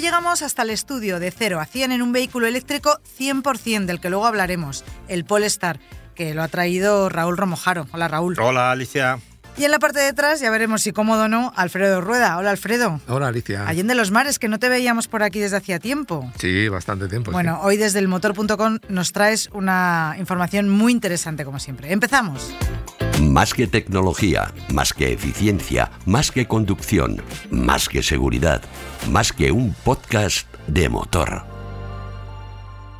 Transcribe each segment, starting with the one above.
Hoy llegamos hasta el estudio de 0 a 100 en un vehículo eléctrico 100% del que luego hablaremos, el Polestar, que lo ha traído Raúl Romojaro. Hola Raúl. Hola Alicia. Y en la parte de atrás, ya veremos si cómodo o no, Alfredo Rueda. Hola Alfredo. Hola Alicia. Allende los mares, que no te veíamos por aquí desde hacía tiempo. Sí, bastante tiempo. Bueno, sí. hoy desde el motor.com nos traes una información muy interesante como siempre. Empezamos. Más que tecnología, más que eficiencia, más que conducción, más que seguridad, más que un podcast de motor.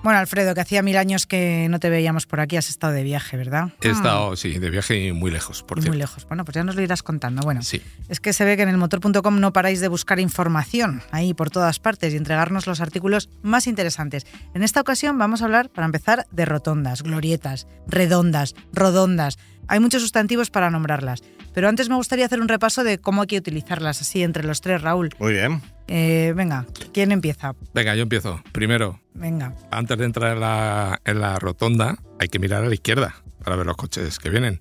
Bueno, Alfredo, que hacía mil años que no te veíamos por aquí, has estado de viaje, ¿verdad? He estado, sí, de viaje y muy lejos, por Y cierto. muy lejos. Bueno, pues ya nos lo irás contando. Bueno, Sí. es que se ve que en el motor.com no paráis de buscar información ahí por todas partes y entregarnos los artículos más interesantes. En esta ocasión vamos a hablar, para empezar, de rotondas, glorietas, redondas, rodondas. Hay muchos sustantivos para nombrarlas. Pero antes me gustaría hacer un repaso de cómo hay que utilizarlas así entre los tres, Raúl. Muy bien. Eh, venga, ¿quién empieza? Venga, yo empiezo. Primero, Venga. antes de entrar en la, en la rotonda, hay que mirar a la izquierda para ver los coches que vienen.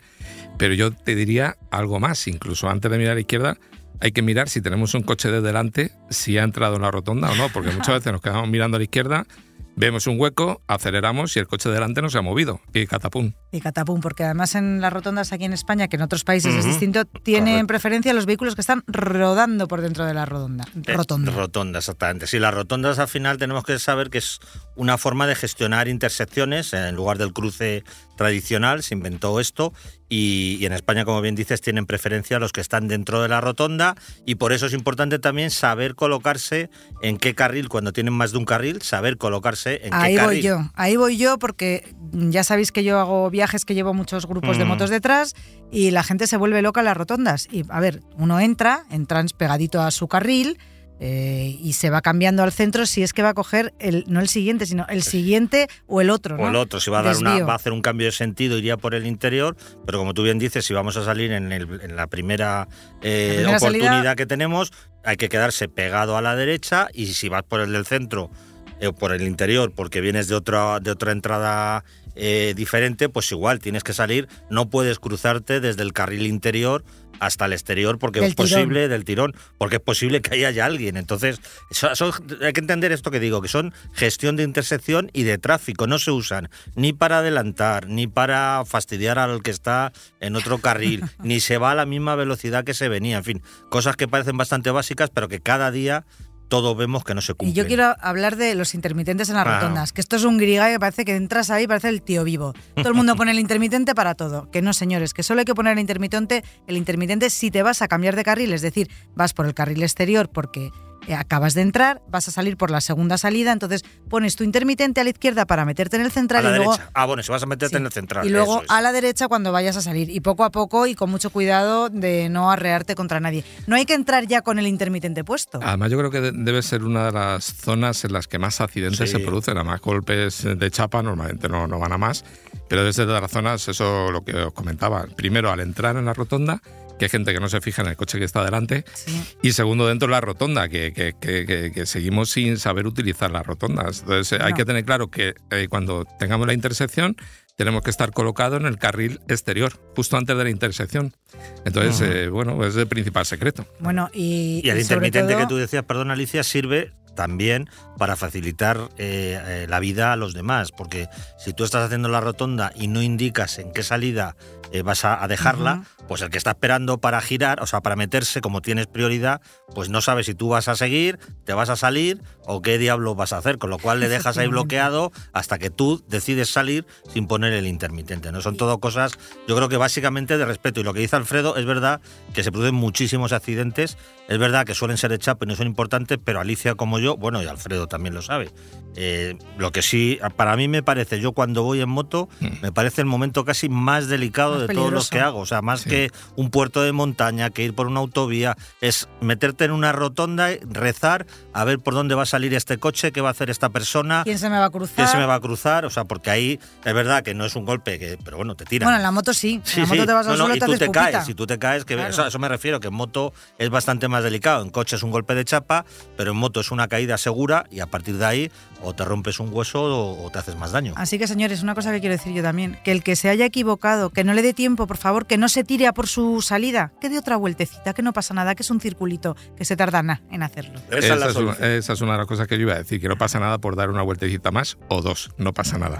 Pero yo te diría algo más, incluso antes de mirar a la izquierda, hay que mirar si tenemos un coche de delante, si ha entrado en la rotonda o no, porque muchas veces nos quedamos mirando a la izquierda, vemos un hueco, aceleramos y el coche de delante no se ha movido y catapum. Y catapum, porque además en las rotondas aquí en España, que en otros países es distinto, tienen correcto. preferencia los vehículos que están rodando por dentro de la rodonda. Eh, Rotonda. rotonda, exactamente. Sí, las rotondas al final tenemos que saber que es una forma de gestionar intersecciones. En lugar del cruce tradicional se inventó esto y, y en España, como bien dices, tienen preferencia los que están dentro de la rotonda y por eso es importante también saber colocarse en qué carril, cuando tienen más de un carril, saber colocarse en Ahí qué voy carril. yo, ahí voy yo porque ya sabéis que yo hago viajes que llevo muchos grupos de Mm. motos detrás y la gente se vuelve loca en las rotondas. Y a ver, uno entra, entra pegadito a su carril eh, y se va cambiando al centro si es que va a coger el, no el siguiente, sino el siguiente o el otro. O ¿no? el otro, si va a, dar una, va a hacer un cambio de sentido, iría por el interior, pero como tú bien dices, si vamos a salir en, el- en la primera, eh, La primera oportunidad salida- que tenemos, hay que quedarse pegado a la derecha y si vas por el del centro eh, o por el interior, porque vienes de otra, de otra entrada eh, diferente, pues igual tienes que salir, no puedes cruzarte desde el carril interior hasta el exterior porque Del es posible del tirón, porque es posible que haya ya alguien. Entonces, eso- eso- hay que entender esto que digo, que son gestión de intersección y de tráfico, no se usan ni para adelantar, ni para fastidiar al que está en otro carril, ni se va a la misma velocidad que se venía, en fin, cosas que parecen bastante básicas, pero que cada día todos vemos que no se Y cumplen. yo quiero hablar de los intermitentes en las rotondas, que esto es un grigal que parece que entras ahí y parece el tío vivo. Todo el mundo pone el intermitente para todo. Que no, señores, que solo hay que poner el intermitente, el intermitente si te vas a cambiar de carril, es decir, vas por el carril exterior porque acabas de entrar, vas a salir por la segunda salida, entonces pones tu intermitente a la izquierda para meterte en el a central la y luego derecha. Ah, bueno, si vas a meterte Sí. en el central. Y luego eso es. a la derecha cuando vayas a salir. Y poco a poco y con mucho cuidado de no arrearte contra nadie. No hay que entrar ya con el intermitente puesto. Además, yo creo que de- debe ser una de las zonas en las que más accidentes Sí. se producen. Además, golpes de chapa normalmente no, no van a más. Pero desde de las zonas, eso lo que os comentaba. Primero, al entrar en la rotonda, que hay gente que no se fija en el coche que está delante. Sí. Y segundo, dentro de la rotonda, que, que- que- que- que seguimos sin saber utilizar las rotondas. Entonces, hay que tener claro que eh, cuando tengamos la intersección, tenemos que estar colocados en el carril exterior, justo antes de la intersección. Entonces, eh, bueno, es el principal secreto. Bueno, y, Y el y sobre intermitente todo- que tú decías, perdón Alicia, sirve también para facilitar eh, eh, la vida a los demás, porque si tú estás haciendo la rotonda y no indicas en qué salida eh, vas a, a dejarla, pues el que está esperando para girar, o sea, para meterse, como tienes prioridad, pues no sabe si tú vas a seguir, te vas a salir o qué diablo vas a hacer, con lo cual le dejas ahí bloqueado hasta que tú decides salir sin poner el intermitente. No son todo cosas, yo creo que básicamente de respeto. Y lo que dice Alfredo es verdad que se producen muchísimos accidentes, es verdad que suelen ser de chapa y no son importantes, pero Alicia como yo, bueno, y Alfredo también lo sabe. Eh, lo que sí, para mí me parece, yo cuando voy en moto, me parece el momento casi más delicado Más de todos los que hago. O sea, más Sí. que un puerto de montaña, que ir por una autovía, es meterte en una rotonda, rezar a ver por dónde va a salir este coche? ¿Qué va a hacer esta persona? ¿Quién se me va a cruzar? ¿Quién se me va a cruzar? O sea, porque ahí es verdad que no es un golpe, que, pero bueno, te tira. Bueno, en la moto sí. en la moto te vas al no, no, suelo y te tú te pupita. caes, si tú te caes, que Claro. eso, a eso me refiero, que en moto es bastante más delicado. En coche es un golpe de chapa, pero en moto es una caída segura y a partir de ahí o te rompes un hueso o, o te haces más daño. Así que, señores, una cosa que quiero decir yo también, que el que se haya equivocado, que no le dé tiempo, por favor, que no se tire a por su salida, que dé otra vueltecita, que no pasa nada, que es un circulito, que se tarda nada en hacerlo. Esa, es Esa la es, una, solución. esa es una de las cosas que yo iba a decir, que no pasa nada por dar una vueltecita más o dos, no pasa nada.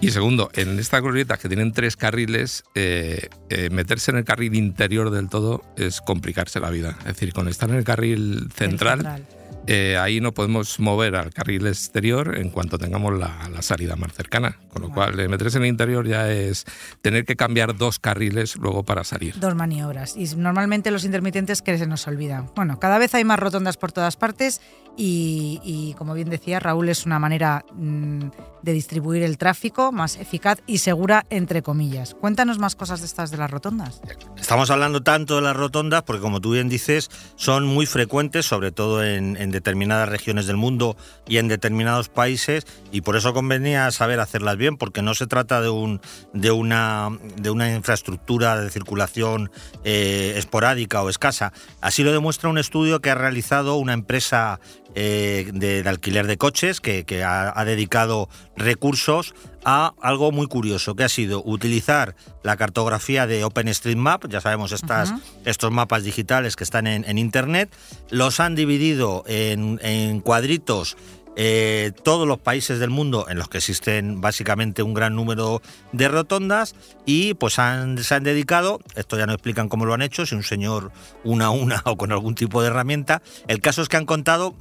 Y segundo, en estas glorietas que tienen tres carriles, eh, eh, meterse en el carril interior del todo es complicarse la vida. Es decir, con estar en el carril central, central. Eh, ahí no podemos mover al carril exterior en cuanto tengamos la, la salida más cercana. Con lo cual, eh, meterse en el interior ya es tener que cambiar dos carriles luego para salir. Dos maniobras. Y normalmente los intermitentes que se nos olvidan. Bueno, cada vez hay más rotondas por todas partes y, y, como bien decía, Raúl es una manera mm, de distribuir el tráfico más eficaz y segura, entre comillas. Cuéntanos más cosas de estas de las rotondas. Estamos hablando tanto de las rotondas porque, como tú bien dices, son muy frecuentes, sobre todo en, en determinadas regiones del mundo y en determinados países, y por eso convenía saber hacerlas bien, porque no se trata de, un, de, una, de una infraestructura de circulación eh, esporádica o escasa. Así lo demuestra un estudio que ha realizado una empresa eh, de, de alquiler de coches que, que ha, ha dedicado recursos a algo muy curioso, que ha sido utilizar la cartografía de OpenStreetMap, ya sabemos estas, estos mapas digitales que están en, en Internet, los han dividido en, en cuadritos eh, todos los países del mundo en los que existen básicamente un gran número de rotondas y pues han- se han dedicado, esto ya no explican cómo lo han hecho, si un señor una a una o con algún tipo de herramienta, el caso es que han contado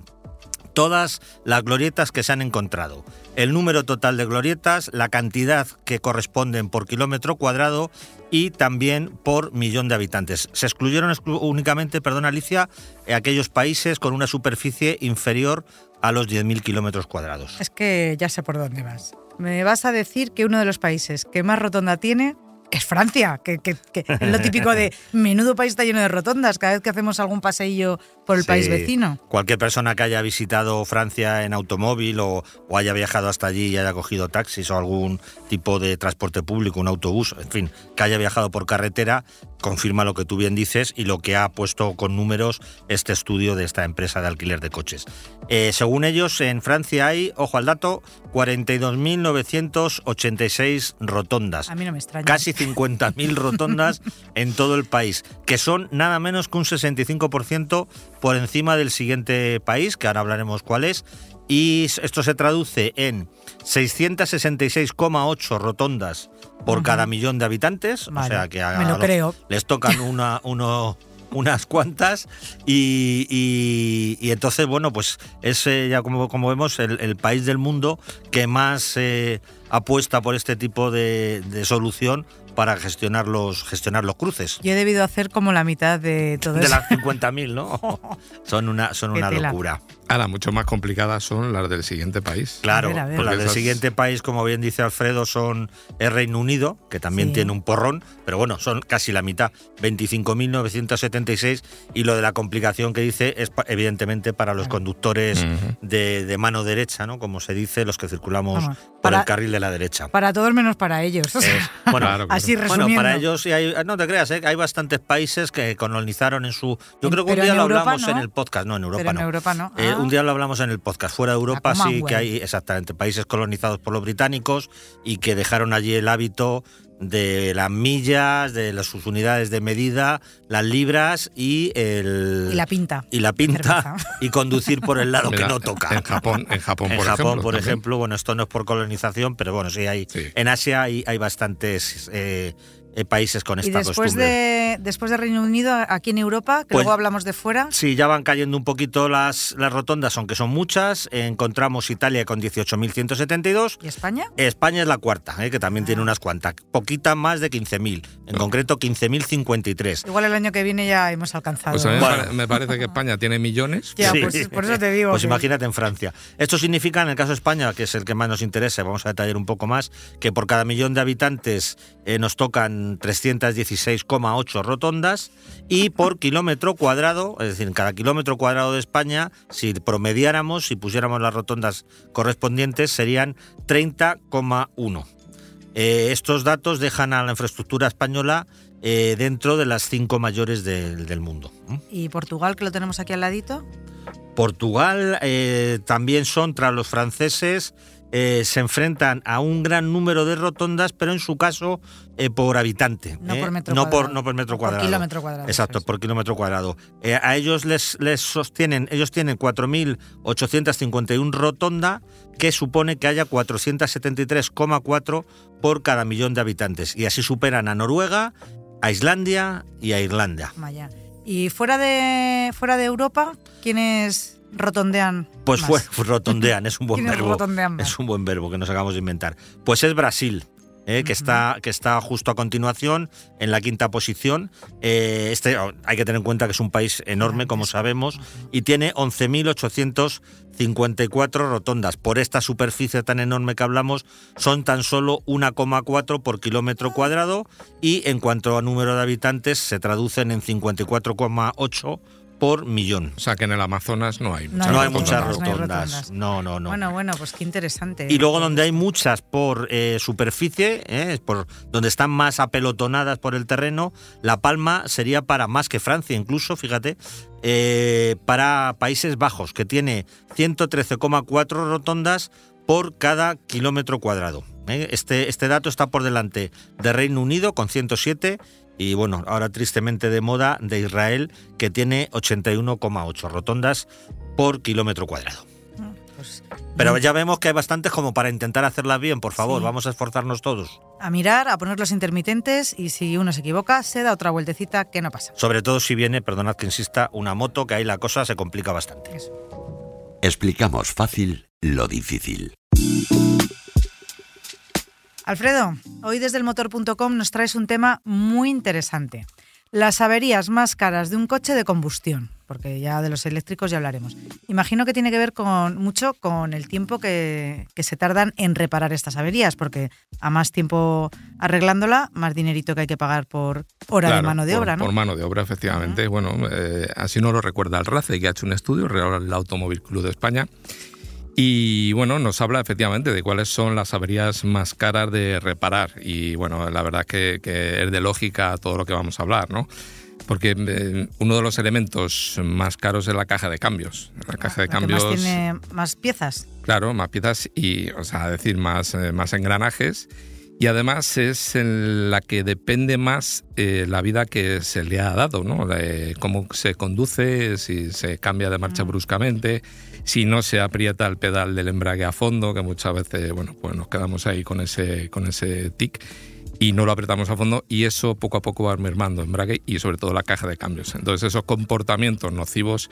todas las glorietas que se han encontrado, el número total de glorietas, la cantidad que corresponden por kilómetro cuadrado y también por millón de habitantes. Se excluyeron exclu- únicamente, perdón Alicia, eh, aquellos países con una superficie inferior a los 10.000 kilómetros cuadrados. Es que ya sé por dónde vas. Me vas a decir que uno de los países que más rotonda tiene es Francia, que, que- que es lo típico de menudo país está lleno de rotondas cada vez que hacemos algún paseillo por el Sí. país vecino. Cualquier persona que haya visitado Francia en automóvil o, o haya viajado hasta allí y haya cogido taxis o algún tipo de transporte público, un autobús, en fin, que haya viajado por carretera, confirma lo que tú bien dices y lo que ha puesto con números este estudio de esta empresa de alquiler de coches. Eh, según ellos, en Francia hay, ojo al dato, 42.986 rotondas A mí no me extraña. casi 50.000 rotondas en todo el país, que son nada menos que un 65% por encima del siguiente país, que ahora hablaremos cuál es, y esto se traduce en 666,8 rotondas por cada millón de habitantes, Vale, o sea que a me lo los- creo. les tocan una, uno, unas cuantas y, y- y entonces, bueno, pues es eh, ya como, como vemos el, el país del mundo que más eh, apuesta por este tipo de, de solución para gestionar los, gestionar los cruces. Yo he debido hacer como la mitad de todo De eso. las 50.000, ¿no? Son una, son Qué una tela. locura. Ahora, mucho más complicadas son las del siguiente país. Claro, A ver, a ver. pues las del esas- siguiente país, como bien dice Alfredo, son el Reino Unido, que también Sí. tiene un porrón, pero bueno, son casi la mitad, 25.976, y lo de la complicación que dice es evidentemente para los conductores de, de mano derecha, ¿no? Como se dice, los que circulamos Vamos, por para- el carril de la derecha. Para todos menos para ellos. O sea, Es- bueno, Claro, claro. así bueno, resumiendo. para ellos sí hay, no te creas, ¿eh? hay bastantes países que colonizaron en su... Yo En- creo que un día lo Europa hablamos no. en el podcast, no, en Europa Pero en no. Europa no. Eh, Ah. un día lo hablamos en el podcast. Fuera de Europa sí Commonwealth. que hay exactamente países colonizados por los británicos y que dejaron allí el hábito de las millas, de las, sus unidades de medida, las libras y el Y la pinta. y la pinta y conducir por el lado que no toca. En Japón, en Japón, En por Japón, ejemplo. por también. ejemplo, bueno, esto no es por colonización, pero bueno, sí hay. Sí. En Asia hay, hay bastantes eh, países con Y esta después costumbre. de, después de Reino Unido, aquí en Europa, que Pues- luego hablamos de fuera, Sí, ya van cayendo un poquito las, las rotondas, aunque son muchas. Encontramos Italia con 18.172. ¿y España? España es la cuarta, eh, que también tiene unas cuantas. Poquita más de 15.000. En concreto, 15.053. Igual el año que viene ya hemos alcanzado. Pues a mí me Bueno. pare- me parece que España tiene millones. Ya, Sí. pues por eso te digo. Pues que- imagínate en Francia. Esto significa, en el caso de España, que es el que más nos interesa, vamos a detallar un poco más, que por cada millón de habitantes eh, nos tocan serían 316,8 rotondas y por kilómetro cuadrado, es decir, en cada kilómetro cuadrado de España, si promediáramos, si pusiéramos las rotondas correspondientes, serían 30,1. Eh, estos datos dejan a la infraestructura española eh, dentro de las cinco mayores del, del mundo. ¿Y Portugal, que lo tenemos aquí al ladito? Portugal eh, también son, tras los franceses, eh, se enfrentan a un gran número de rotondas, pero en su caso eh, por habitante. No ¿eh? por metro no por, no por metro por cuadrado. kilómetro cuadrado, Exacto, es. por kilómetro cuadrado. A ellos les, les sostienen, ellos tienen 4.851 rotonda, que supone que haya 473,4 por cada millón de habitantes. Y así superan a Noruega, a Islandia y a Irlanda. Vaya. ¿Y fuera de, fuera de Europa, quiénes rotondean? Pues más? fue, rotondean, es un buen ¿Quiénes verbo. rotondean? Es un buen verbo que nos acabamos de inventar. Pues es Brasil. eh, que, está, que está justo a continuación en la quinta posición. Eh, este, oh, hay que tener en cuenta que es un país enorme, como sabemos, y tiene 11.854 rotondas. Por esta superficie tan enorme que hablamos, son tan solo 1,4 por kilómetro cuadrado y en cuanto a número de habitantes se traducen en 54,8 por millón. O sea que en el Amazonas no hay No muchas No hay rotondas, muchas no hay rotondas. rotondas. No, no, no. Bueno, bueno, pues qué interesante. Y luego donde hay muchas por eh, superficie, eh, por donde están más apelotonadas por el terreno, La Palma sería para más que Francia, incluso, fíjate, eh, para Países Bajos, que tiene 113,4 rotondas por cada kilómetro cuadrado. eh. Este, este dato está por delante de Reino Unido con 107 y bueno, ahora tristemente de moda de Israel que tiene 81,8 rotondas por kilómetro cuadrado. Pues, Pero ya vemos que hay bastantes como para intentar hacerlas bien, por favor, Sí. vamos a esforzarnos todos. a mirar, a poner los intermitentes y si uno se equivoca, se da otra vueltecita que no pasa. Sobre todo si viene, perdonad que insista, una moto, que ahí la cosa se complica bastante. Eso. Explicamos fácil lo difícil. Alfredo, hoy desde el motor.com nos traes un tema muy interesante. Las averías más caras de un coche de combustión, porque ya de los eléctricos ya hablaremos. Imagino que tiene que ver con mucho con el tiempo que, que se tardan en reparar estas averías, porque a más tiempo arreglándola, más dinerito que hay que pagar por hora de mano de por- obra, ¿no? Por mano de obra, efectivamente. Bueno, eh, así nos lo recuerda el RACE, que ha hecho un estudio, el Automóvil Club de España. Y bueno, nos habla efectivamente de cuáles son las averías más caras de reparar. Y bueno, la verdad que, que es de lógica todo lo que vamos a hablar, ¿no? Porque eh, uno de los elementos más caros es la caja de cambios. La caja de La que cambios. más tiene más piezas. Claro, más piezas y, o sea, decir, más, eh, más engranajes. Y además es en la que depende más eh, la vida que se le ha dado, ¿no? Cómo se conduce, si se cambia de marcha bruscamente, si no se aprieta el pedal del embrague a fondo, que muchas veces, bueno, pues nos quedamos ahí con ese, con ese tic y no lo apretamos a fondo y eso poco a poco va mermando embrague y sobre todo la caja de cambios. Entonces esos comportamientos nocivos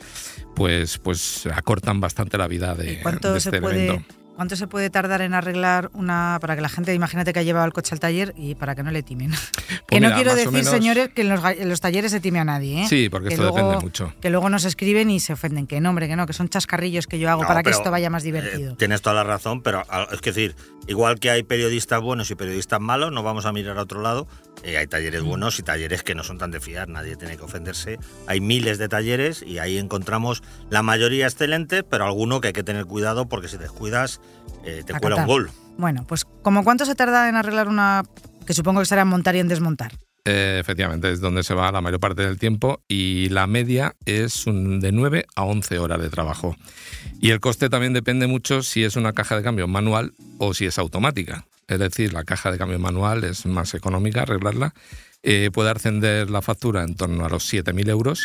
pues, pues acortan bastante la vida de, ¿Cuánto de se este puede elemento. ¿Cuánto se puede tardar en arreglar una para que la gente, imagínate que ha llevado el coche al taller y para que no le timen? que Pues no mira, quiero decir, menos- señores, que en los, en los talleres se time a nadie, ¿eh? Sí, porque Que esto luego- depende mucho. Que luego nos escriben y se ofenden. Que no, hombre, que no, que son chascarrillos que yo hago No, para que esto vaya más eh, divertido. tienes toda la razón, pero es que decir, igual que hay periodistas buenos y periodistas malos, no vamos a mirar a otro lado. Eh, hay talleres buenos y talleres que no son tan de fiar, nadie tiene que ofenderse. Hay miles de talleres y ahí encontramos la mayoría excelentes, pero alguno que hay que tener cuidado porque si descuidas eh, te A cuela un gol. Bueno, pues ¿como cuánto se tarda en arreglar una que supongo que será en montar y en desmontar? Eh, efectivamente, es donde se va la mayor parte del tiempo y la media es un- de 9 a 11 horas de trabajo. Y el coste también depende mucho si es una caja de cambio manual o si es automática. Es decir, la caja de cambio manual es más económica arreglarla, eh, puede ascender la factura en torno a los 7.000 euros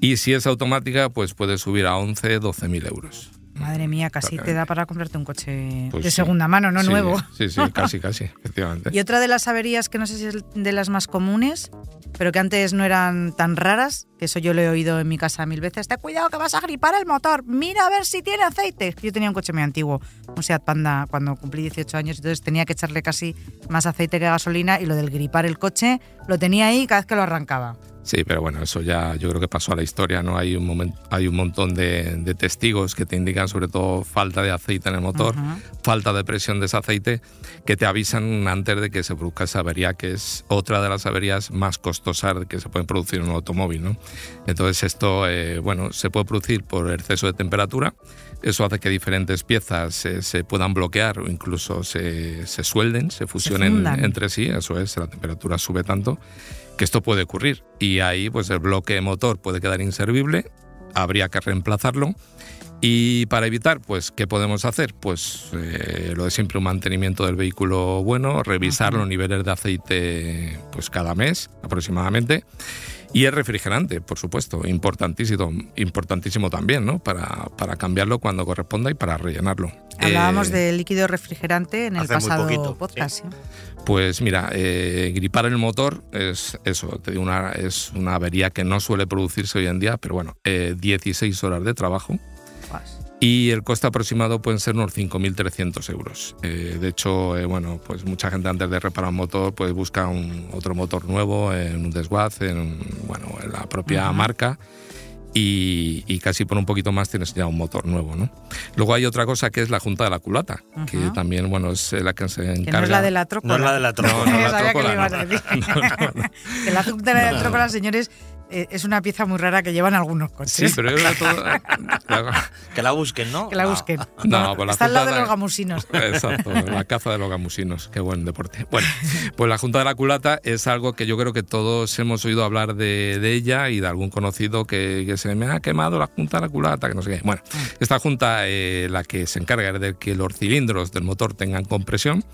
y si es automática pues puede subir a 11, 12.000 euros. Madre mía, casi te da para comprarte un coche Pues de sí. segunda mano, no Sí, nuevo. Sí, sí, casi, casi, efectivamente. Y otra de las averías que no sé si es de las más comunes, pero que antes no eran tan raras, que eso yo lo he oído en mi casa mil veces, ten cuidado que vas a gripar el motor, mira a ver si tiene aceite. Yo tenía un coche muy antiguo, un Seat Panda, cuando cumplí 18 años, entonces tenía que echarle casi más aceite que gasolina y lo del gripar el coche lo tenía ahí cada vez que lo arrancaba. Sí, pero bueno, eso ya yo creo que pasó a la historia, ¿no? Hay un, momento, hay un montón de, testigos que te indican sobre todo falta de aceite en el motor, falta de presión de ese aceite, que te avisan antes de que se produzca esa avería, que es otra de las averías más costosas que se pueden producir en un automóvil, ¿no? Entonces esto, eh, bueno, se puede producir por exceso de temperatura, eso hace que diferentes piezas se, puedan bloquear o incluso se, suelden, se fusionen entre sí, eso es, la temperatura sube tanto que esto puede ocurrir y ahí pues el bloque motor puede quedar inservible, habría que reemplazarlo y para evitar, pues, ¿qué podemos hacer? Pues eh, lo de siempre un mantenimiento del vehículo bueno, revisar los niveles de aceite pues cada mes aproximadamente y el refrigerante, por supuesto, importantísimo, importantísimo también, ¿no? Para, para cambiarlo cuando corresponda y para rellenarlo. Hablábamos eh, de líquido refrigerante en el pasado podcast. Pues mira, eh, gripar el motor es eso, te digo, una, es una avería que no suele producirse hoy en día, pero bueno, 16 horas de trabajo y el coste aproximado pueden ser unos 5.300 euros. Eh, de hecho, eh, bueno, pues mucha gente antes de reparar un motor pues busca un, otro motor nuevo en un desguace, en, bueno, en la propia marca. Y, casi por un poquito más tienes ya un motor nuevo, ¿no? Luego hay otra cosa que es la junta de la culata, que también, bueno, es la que se encarga... Que no es la de la trócola. No es la de la trócola. No, no, sabía que le ibas a decir. que la junta de la trócola, señores, eh, es una pieza muy rara que llevan algunos coches. Sí, pero es todo... que la busquen, ¿no? Que la busquen. No, pues la Está al lado de los gamusinos. Exacto, la caza de los gamusinos. Qué buen deporte. Bueno, pues la Junta de la Culata es algo que yo creo que todos hemos oído hablar de, ella y de algún conocido que, se me ha quemado la Junta de la Culata, que no sé qué. Bueno, mm. esta Junta, eh, la que se encarga de que los cilindros del motor tengan compresión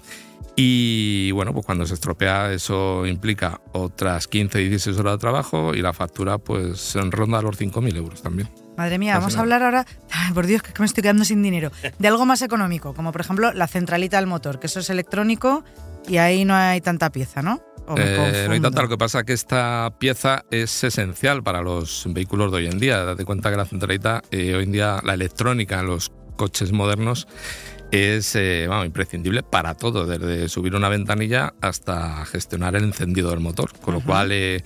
y bueno, pues cuando se estropea eso implica otras 15, 16 horas de trabajo y la factura pues ronda los 5.000 euros también. Madre mía, vamos a hablar ahora, por Dios, que me estoy quedando sin dinero, de algo más económico, como por ejemplo la centralita del motor, que eso es electrónico y ahí no hay tanta pieza, ¿no? Eh, no hay tanta, lo que pasa es que esta pieza es esencial para los vehículos de hoy en día. Date cuenta que la centralita, eh, hoy en día, la electrónica en los coches modernos es eh, imprescindible para todo, desde subir una ventanilla hasta gestionar el encendido del motor. Con lo cual, eh,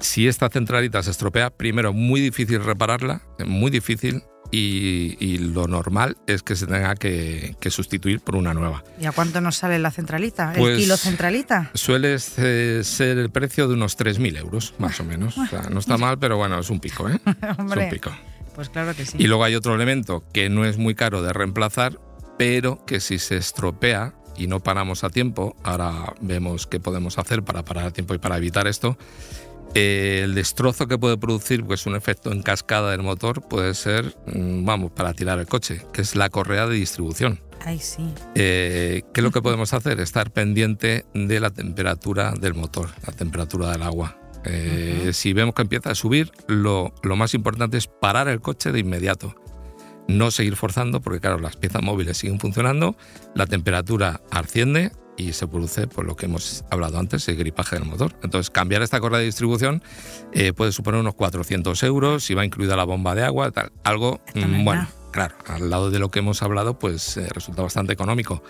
si esta centralita se estropea, primero, muy difícil repararla, muy difícil, y, lo normal es que se tenga que, sustituir por una nueva. ¿Y a cuánto nos sale la centralita? ¿El pues kilo centralita? Suele ser el precio de unos 3.000 euros, más o menos. no está mal, pero bueno, es un pico, ¿eh? es un pico. Pues claro que sí. Y luego hay otro elemento que no es muy caro de reemplazar, pero que si se estropea y no paramos a tiempo, ahora vemos qué podemos hacer para parar a tiempo y para evitar esto, eh, el destrozo que puede producir, pues un efecto en cascada del motor, puede ser, mm, vamos, para tirar el coche, que es la correa de distribución. Ay, sí. Eh, ¿Qué es lo que podemos hacer? Estar pendiente de la temperatura del motor, la temperatura del agua. Eh, si vemos que empieza a subir, lo, lo más importante es parar el coche de inmediato no seguir forzando porque claro, las piezas móviles siguen funcionando, la temperatura asciende y se produce por lo que hemos hablado antes, el gripaje del motor. Entonces, cambiar esta correa de distribución eh, puede suponer unos 400 euros, si va incluida la bomba de agua, tal. Algo, mm, bueno, claro, al lado de lo que hemos hablado, pues eh, resulta bastante económico.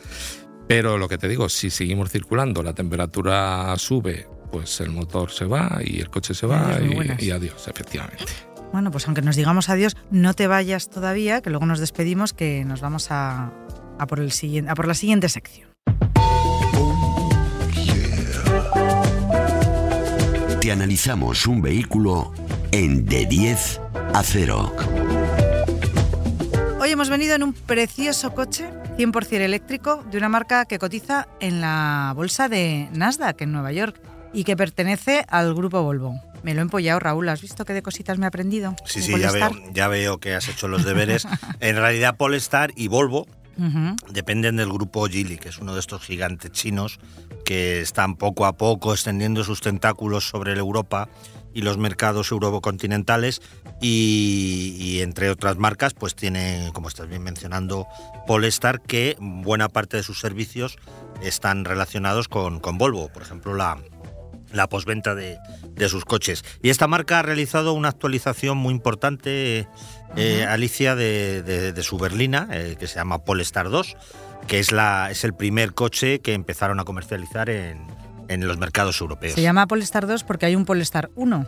Pero lo que te digo, si seguimos circulando, la temperatura sube, pues el motor se va y el coche se va y adiós, efectivamente. Bueno, pues aunque nos digamos adiós, no te vayas todavía, que luego nos despedimos, que nos vamos a, por, el siguiente, a por la siguiente sección. Te analizamos un vehículo en de 10 a 0. Hoy hemos venido en un precioso coche 100% eléctrico de una marca que cotiza en la bolsa de Nasdaq en Nueva York y que pertenece al grupo Volvo. Me lo he empollado, Raúl. ¿Has visto qué de cositas me he aprendido? Sí, sí, ya veo, ya veo que has hecho los deberes. en realidad, Polestar y Volvo dependen del grupo Geely, que es uno de estos gigantes chinos que están poco a poco extendiendo sus tentáculos sobre Europa y los mercados eurocontinentales y, y, entre otras marcas pues tiene, como estás bien mencionando, Polestar que buena parte de sus servicios están relacionados con, con Volvo. Por ejemplo, la, la posventa de, sus coches. Y esta marca ha realizado una actualización muy importante, eh, Alicia, de, su berlina, eh, que se llama Polestar 2, que es, la, es el primer coche que empezaron a comercializar en, en los mercados europeos. Se llama Polestar 2 porque hay un Polestar 1.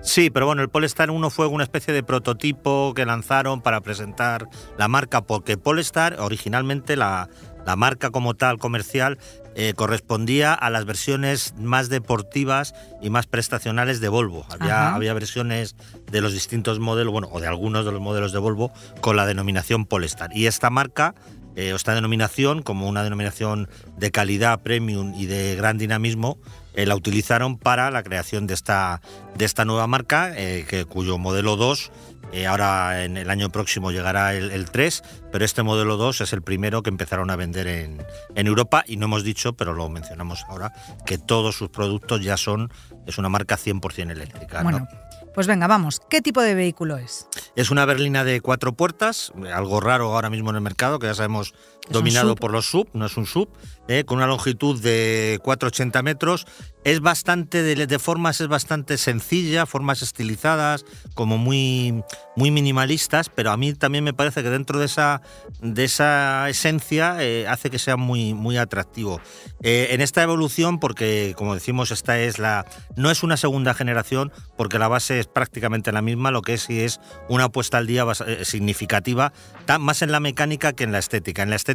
Sí, pero bueno, el Polestar 1 fue una especie de prototipo que lanzaron para presentar la marca, porque Polestar originalmente la, la marca como tal comercial eh, correspondía a las versiones más deportivas y más prestacionales de Volvo. Había, había, versiones de los distintos modelos, bueno, o de algunos de los modelos de Volvo con la denominación Polestar. Y esta marca, eh, esta denominación, como una denominación de calidad premium y de gran dinamismo, eh, la utilizaron para la creación de esta, de esta nueva marca, que, cuyo modelo 2 eh, ahora en el año próximo llegará el, 3, pero este modelo 2 es el primero que empezaron a vender en, Europa y no hemos dicho, pero lo mencionamos ahora, que todos sus productos ya son, es una marca 100% eléctrica. Bueno, pues venga, vamos, ¿qué tipo de vehículo es? Es una berlina de cuatro puertas, algo raro ahora mismo en el mercado, que ya sabemos dominado por los sub, no es un sub, eh, con una longitud de 4,80 metros. Es bastante, de, formas es bastante sencilla, formas estilizadas, como muy, muy minimalistas, pero a mí también me parece que dentro de esa, de esa esencia eh, hace que sea muy, muy atractivo. Eh, en esta evolución, porque como decimos, esta es la. no es una segunda generación, porque la base es prácticamente la misma, lo que es es una puesta al día significativa, más en la mecánica que en la estética. En la estética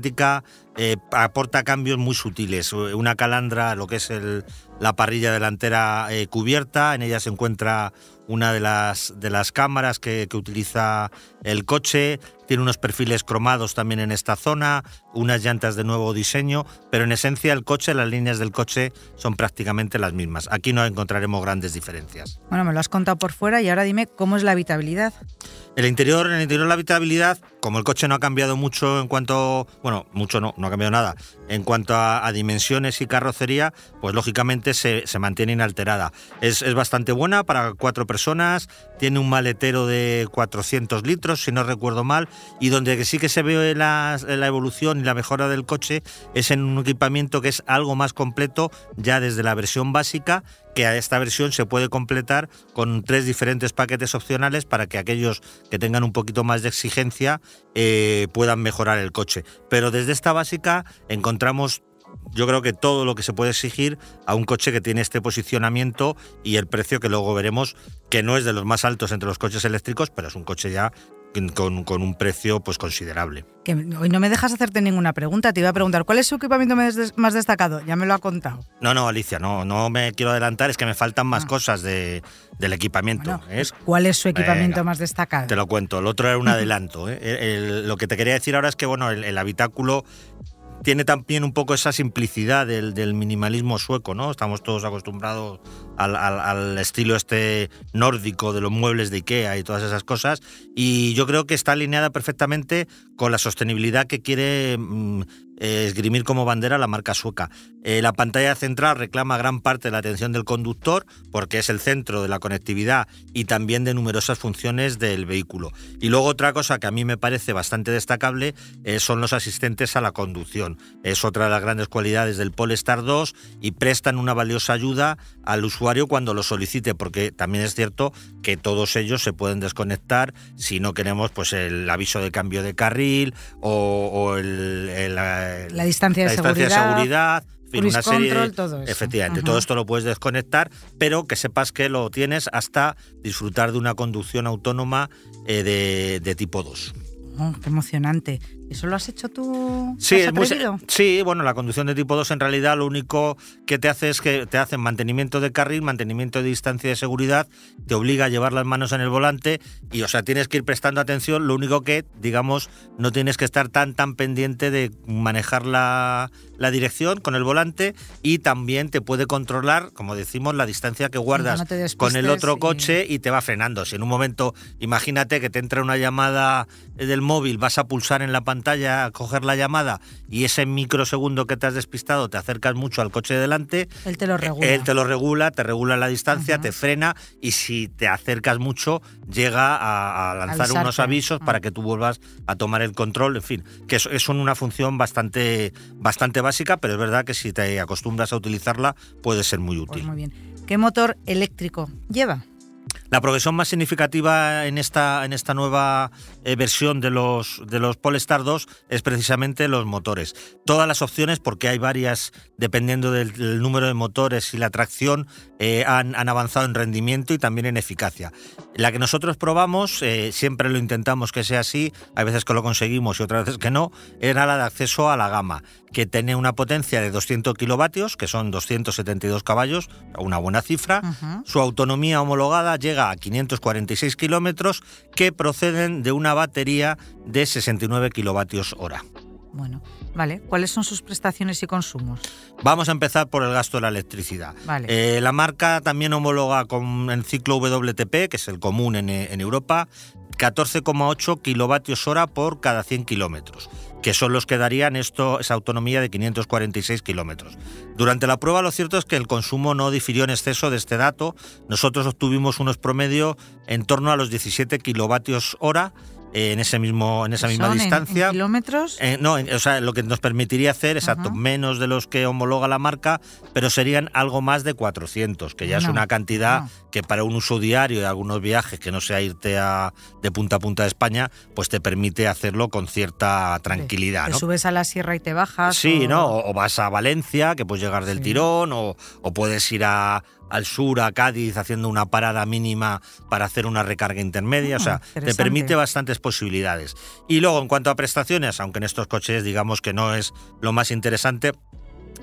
eh, aporta cambios muy sutiles. Una calandra, lo que es el, la parrilla delantera eh, cubierta, en ella se encuentra una de las, de las cámaras que, que, utiliza el coche, tiene unos perfiles cromados también en esta zona, unas llantas de nuevo diseño, pero en esencia el coche, las líneas del coche son prácticamente las mismas. Aquí no encontraremos grandes diferencias. Bueno, me lo has contado por fuera y ahora dime cómo es la habitabilidad. El interior, en el interior la habitabilidad, como el coche no ha cambiado mucho en cuanto, bueno, mucho no, no ha cambiado nada, en cuanto a, dimensiones y carrocería, pues lógicamente se, se mantiene inalterada. Es, es, bastante buena para cuatro personas, tiene un maletero de 400 litros, si no recuerdo mal, y donde sí que se ve la, la evolución y la mejora del coche es en un equipamiento que es algo más completo ya desde la versión básica que a esta versión se puede completar con tres diferentes paquetes opcionales para que aquellos que tengan un poquito más de exigencia eh, puedan mejorar el coche. Pero desde esta básica encontramos yo creo que todo lo que se puede exigir a un coche que tiene este posicionamiento y el precio que luego veremos que no es de los más altos entre los coches eléctricos, pero es un coche ya con, un precio pues considerable. Que hoy no me dejas hacerte ninguna pregunta, te iba a preguntar, ¿cuál es su equipamiento más destacado? Ya me lo ha contado. No, no, Alicia, no, no me quiero adelantar, es que me faltan más ah. cosas de, del equipamiento. Pues, ¿Cuál es su equipamiento más destacado? Te lo cuento, el otro era un adelanto. ¿eh? lo que te quería decir ahora es que bueno, el habitáculo tiene también un poco esa simplicidad del, minimalismo sueco, ¿no? Estamos todos acostumbrados al, estilo este nórdico de los muebles de Ikea y todas esas cosas. Y yo creo que está alineada perfectamente con la sostenibilidad que quiere mm, esgrimir como bandera la marca sueca. Eh, la pantalla central reclama gran parte de la atención del conductor porque es el centro de la conectividad y también de numerosas funciones del vehículo. Y luego otra cosa que a mí me parece bastante destacable eh, son los asistentes a la conducción. Es otra de las grandes cualidades del Polestar 2 y prestan una valiosa ayuda al usuario cuando lo solicite porque también es cierto que todos ellos se pueden desconectar si no queremos pues el aviso de cambio de carril o, el la distancia de seguridad. una serie todo Efectivamente, todo esto lo puedes desconectar, pero que sepas que lo tienes hasta disfrutar de una conducción autónoma eh, de, de tipo 2. Oh, qué emocionante. ¿Eso lo has hecho tú? Sí, sí, bueno, la conducción de tipo 2 en realidad lo único que te hace es que te hacen mantenimiento de carril, mantenimiento de distancia de seguridad, te obliga a llevar las manos en el volante y, o sea, tienes que ir prestando atención. Lo único que, digamos, no tienes que estar tan, tan pendiente de manejar la, la dirección con el volante y también te puede controlar, como decimos, la distancia que guardas con el otro coche y... te va frenando. Si en un momento, imagínate que te entra una llamada del móvil, vas a pulsar en la pantalla a coger la llamada y ese microsegundo que te has despistado te acercas mucho al coche de delante. Él te lo regula. Él te lo regula, te regula la distancia, te frena y si te acercas mucho llega a, lanzar unos avisos para ah. que tú vuelvas a tomar el control. En fin, que es, es una función bastante, bastante básica, pero es verdad que si te acostumbras a utilizarla puede ser muy pues útil. muy bien. ¿Qué motor eléctrico lleva? La progresión más significativa en esta, en esta nueva eh, versión de los, de los Polestar 2 es precisamente los motores. Todas las opciones, porque hay varias, dependiendo del, número de motores y la tracción, eh, han, avanzado en rendimiento y también en eficacia. La que nosotros probamos, eh, siempre lo intentamos que sea así, hay veces que lo conseguimos y otras veces que no, era la de acceso a la gama, que tiene una potencia de 200 kilovatios, que son 272 caballos, una buena cifra. Su autonomía homologada llega a 546 kilómetros, que proceden de una batería de 69 kilovatios hora. Bueno, vale. ¿Cuáles son sus prestaciones y consumos? Vamos a empezar por el gasto de la electricidad. Eh, la marca también homologa con el ciclo WTP, que es el común en, en Europa, 14,8 kilovatios hora por cada 100 kilómetros, que son los que darían esto, esa autonomía de 546 kilómetros. Durante la prueba lo cierto es que el consumo no difirió en exceso de este dato. Nosotros obtuvimos unos promedio en torno a los 17 kilovatios hora en ese mismo en esa misma distancia. En, kilómetros? Eh, no, o sea, lo que nos permitiría hacer, exacto, menos de los que homologa la marca, pero serían algo más de 400, que ya es una cantidad que para un uso diario de algunos viajes, que no sea irte a, de punta a punta de España, pues te permite hacerlo con cierta tranquilidad. Te subes a la sierra y te bajas. Sí, ¿no? O, vas a Valencia, que puedes llegar del tirón, o, o puedes ir a, al sur, a Cádiz, haciendo una parada mínima para hacer una recarga intermedia. o sea, ah, te permite bastantes posibilidades. Y luego, en cuanto a prestaciones, aunque en estos coches digamos que no es lo más interesante,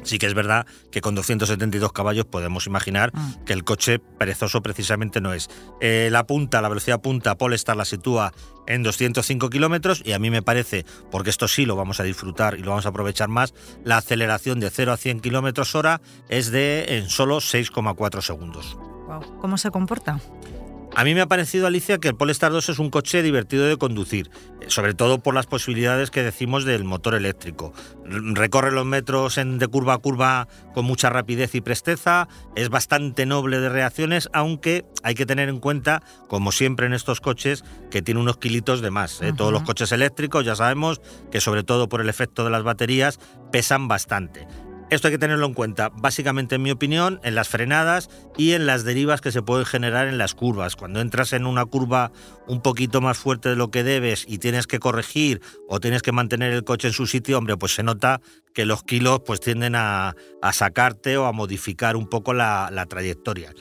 Sí que es verdad que con 272 caballos podemos imaginar mm. que el coche perezoso precisamente no es. Eh, la punta, la velocidad punta, Polestar la sitúa en 205 kilómetros y a mí me parece, porque esto sí lo vamos a disfrutar y lo vamos a aprovechar más, la aceleración de 0 a 100 kilómetros hora es de en solo 6,4 segundos. ¿Cómo se comporta? A mí me ha parecido, Alicia, que el Polestar 2 es un coche divertido de conducir, sobre todo por las posibilidades que decimos del motor eléctrico. Recorre los metros en, de curva a curva con mucha rapidez y presteza, es bastante noble de reacciones, aunque hay que tener en cuenta, como siempre en estos coches, que tiene unos kilitos de más. ¿eh? Todos los coches eléctricos ya sabemos que sobre todo por el efecto de las baterías pesan bastante. Esto hay que tenerlo en cuenta, básicamente en mi opinión, en las frenadas y en las derivas que se pueden generar en las curvas. Cuando entras en una curva un poquito más fuerte de lo que debes y tienes que corregir o tienes que mantener el coche en su sitio, hombre, pues se nota que los kilos pues tienden a, sacarte o a modificar un poco la, la trayectoria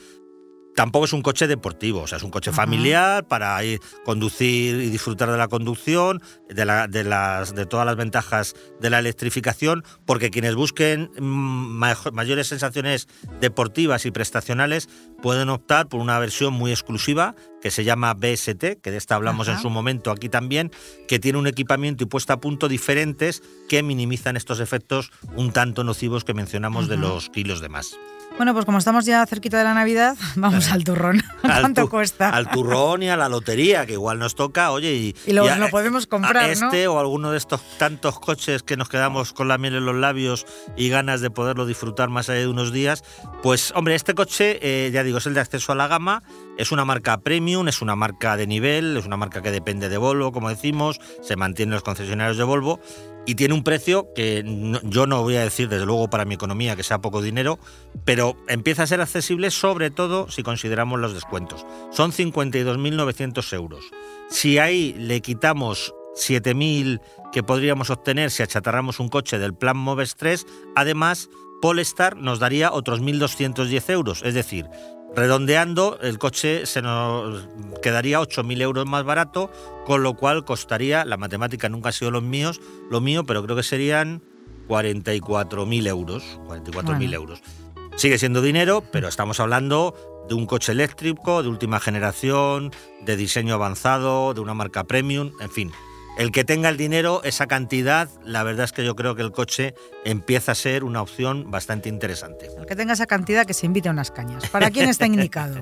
tampoco es un coche deportivo, o sea, es un coche familiar para ir conducir y disfrutar de la conducción, de, la, de, las, de todas las ventajas de la electrificación, porque quienes busquen mm, mayores sensaciones deportivas y prestacionales pueden optar por una versión muy exclusiva que se llama BST, que de esta hablamos en su momento aquí también, que tiene un equipamiento y puesta a punto diferentes que minimizan estos efectos un tanto nocivos que mencionamos de los kilos de más. Bueno, pues como estamos ya cerquita de la Navidad, vamos al turrón. ¿Cuánto cuesta? Al turrón y a la lotería, que igual nos toca, oye, y, y lo, podemos comprar, este o alguno de estos tantos coches que nos quedamos con la miel en los labios y ganas de poderlo disfrutar más allá de unos días. Pues, hombre, este coche, eh, ya digo, es el de acceso a la gama, es una marca premium, es una marca de nivel, es una marca que depende de Volvo, como decimos, se mantiene en los concesionarios de Volvo y tiene un precio que yo no voy a decir desde luego para mi economía que sea poco dinero, pero empieza a ser accesible sobre todo si consideramos los descuentos. Son 52.900 euros. Si ahí le quitamos 7.000 que podríamos obtener si achatarramos un coche del plan Moves 3, además Polestar nos daría otros 1.210 euros, es decir, Redondeando, el coche se nos quedaría 8.000 euros más barato, con lo cual costaría, la matemática nunca ha sido los míos, lo mío, pero creo que serían 44.000 euros. 44.000 euros. Sigue siendo dinero, pero estamos hablando de un coche eléctrico, de última generación, de diseño avanzado, de una marca premium, en fin, el que tenga el dinero, esa cantidad, la verdad es que yo creo que el coche empieza a ser una opción bastante interesante. El que tenga esa cantidad, que se invite a unas cañas. ¿Para quién está indicado?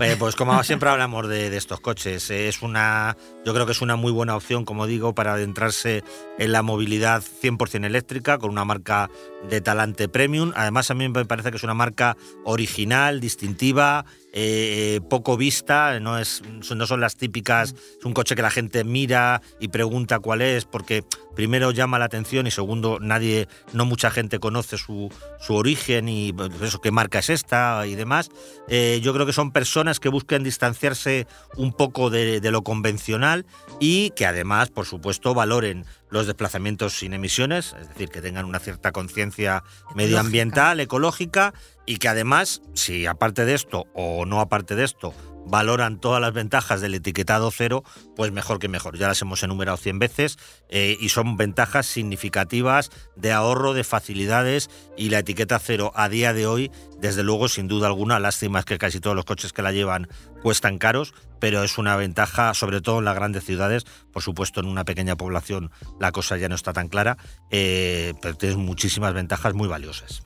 Eh, pues como siempre hablamos de, estos coches, es una, yo creo que es una muy buena opción, como digo, para adentrarse en la movilidad 100% eléctrica con una marca de talante premium. Además, a mí me parece que es una marca original, distintiva, eh, poco vista, no, es, no son las típicas, es un coche que la gente mira y pregunta cuál es, porque primero llama la atención y segundo, nadie, no mucha gente conoce su, su origen y pues, eso, qué marca es esta y demás. Eh, yo creo que son personas que buscan distanciarse un poco de, de lo convencional y que además, por supuesto, valoren los desplazamientos sin emisiones, es decir, que tengan una cierta conciencia medioambiental, ecológica, y que además, si aparte de esto o no aparte de esto, valoran todas las ventajas del etiquetado cero, pues mejor que mejor. Ya las hemos enumerado 100 veces eh, y son ventajas significativas de ahorro, de facilidades y la etiqueta cero a día de hoy, desde luego, sin duda alguna, lástima es que casi todos los coches que la llevan cuestan caros, pero es una ventaja, sobre todo en las grandes ciudades, por supuesto en una pequeña población la cosa ya no está tan clara, eh, pero tiene muchísimas ventajas muy valiosas.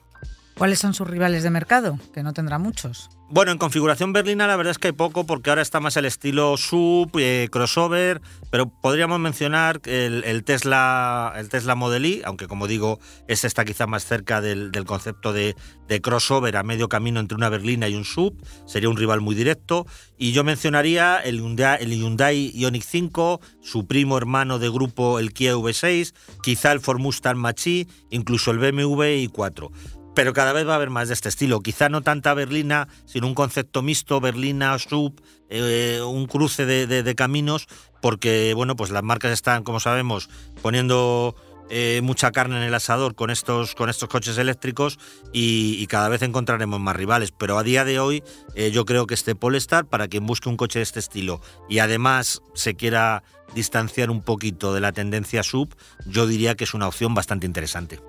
¿Cuáles son sus rivales de mercado? Que no tendrá muchos. Bueno, en configuración berlina la verdad es que hay poco porque ahora está más el estilo sub, eh, crossover, pero podríamos mencionar el, Tesla el Tesla Model Y, aunque como digo, este está quizá más cerca del, concepto de, crossover a medio camino entre una berlina y un sub, sería un rival muy directo. Y yo mencionaría el Hyundai, el Hyundai Ioniq 5, su primo hermano de grupo el Kia V6, quizá el Ford Mustang Mach-E, incluso el BMW i4 pero cada vez va a haber más de este estilo. Quizá no tanta berlina, sino un concepto mixto, berlina, sub, eh, un cruce de, caminos, porque bueno, pues las marcas están, como sabemos, poniendo eh, mucha carne en el asador con estos, con estos coches eléctricos y, cada vez encontraremos más rivales. Pero a día de hoy eh, yo creo que este Polestar, para quien busque un coche de este estilo y además se quiera distanciar un poquito de la tendencia sub, yo diría que es una opción bastante interesante.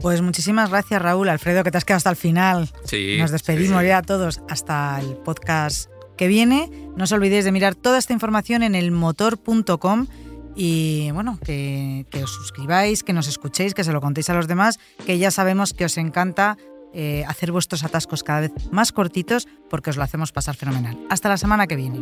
Pues muchísimas gracias Raúl, Alfredo, que te has quedado hasta el final. Sí, Nos despedimos ya a todos hasta el podcast que viene. No os olvidéis de mirar toda esta información en elmotor.com y bueno, que, os suscribáis, que nos escuchéis, que se lo contéis a los demás, que ya sabemos que os encanta eh, hacer vuestros atascos cada vez más cortitos porque os lo hacemos pasar fenomenal. Hasta la semana que viene.